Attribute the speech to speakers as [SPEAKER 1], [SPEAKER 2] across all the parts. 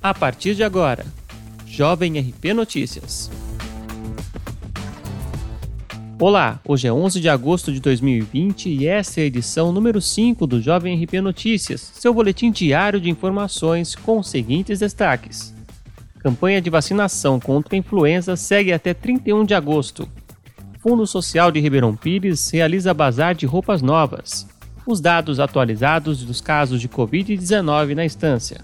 [SPEAKER 1] A partir de agora, Jovem RP Notícias. Olá, hoje é 11 de agosto de 2020 e essa é a edição número 5 do Jovem RP Notícias, seu boletim diário de informações com os seguintes destaques. Campanha de vacinação contra a influenza segue até 31 de agosto. Fundo Social de Ribeirão Pires realiza bazar de roupas novas. Os dados atualizados dos casos de Covid-19 na instância.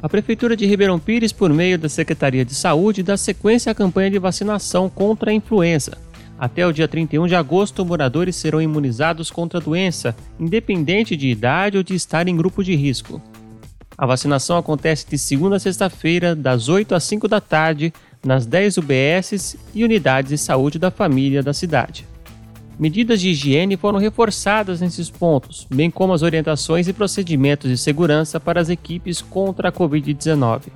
[SPEAKER 1] A Prefeitura de Ribeirão Pires, por meio da Secretaria de Saúde, dá sequência à campanha de vacinação contra a influenza. Até o dia 31 de agosto, moradores serão imunizados contra a doença, independente de idade ou de estar em grupo de risco. A vacinação acontece de segunda a sexta-feira, das 8 às 5 da tarde, nas 10 UBSs e unidades de saúde da família da cidade. Medidas de higiene foram reforçadas nesses pontos, bem como as orientações e procedimentos de segurança para as equipes contra a Covid-19.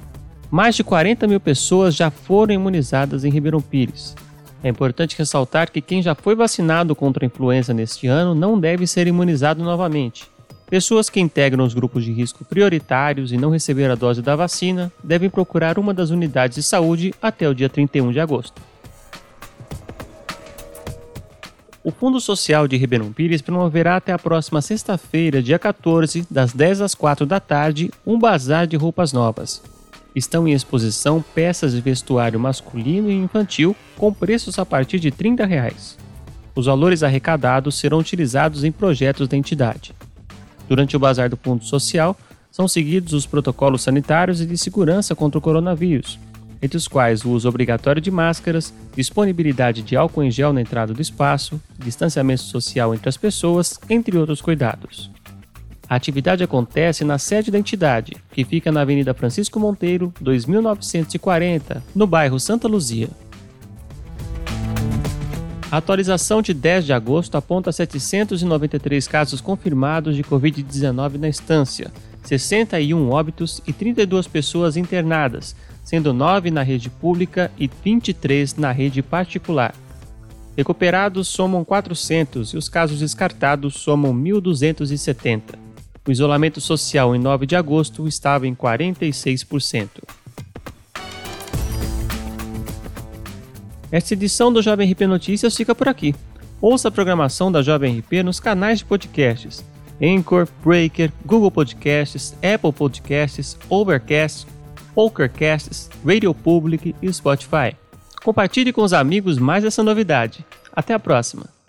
[SPEAKER 1] Mais de 40 mil pessoas já foram imunizadas em Ribeirão Pires. É importante ressaltar que quem já foi vacinado contra a influenza neste ano não deve ser imunizado novamente. Pessoas que integram os grupos de risco prioritários e não receberam a dose da vacina devem procurar uma das unidades de saúde até o dia 31 de agosto. O Fundo Social de Ribeirão Pires promoverá até a próxima sexta-feira, dia 14, das 10 às 4 da tarde, um bazar de roupas novas. Estão em exposição peças de vestuário masculino e infantil com preços a partir de 30 reais. Os valores arrecadados serão utilizados em projetos da entidade. Durante o bazar do Fundo Social, são seguidos os protocolos sanitários e de segurança contra o coronavírus, entre os quais o uso obrigatório de máscaras, disponibilidade de álcool em gel na entrada do espaço, distanciamento social entre as pessoas, entre outros cuidados. A atividade acontece na sede da entidade, que fica na Avenida Francisco Monteiro, 2940, no bairro Santa Luzia. A atualização de 10 de agosto aponta 793 casos confirmados de Covid-19 na estância, 61 óbitos e 32 pessoas internadas, sendo 9 na rede pública e 23 na rede particular. Recuperados somam 400 e os casos descartados somam 1.270. O isolamento social em 9 de agosto estava em 46%. Esta edição do Jovem RP Notícias fica por aqui. Ouça a programação da Jovem RP nos canais de podcasts Anchor, Breaker, Google Podcasts, Apple Podcasts, Overcast, Pokercasts, Radio Public e Spotify. Compartilhe com os amigos mais essa novidade. Até a próxima!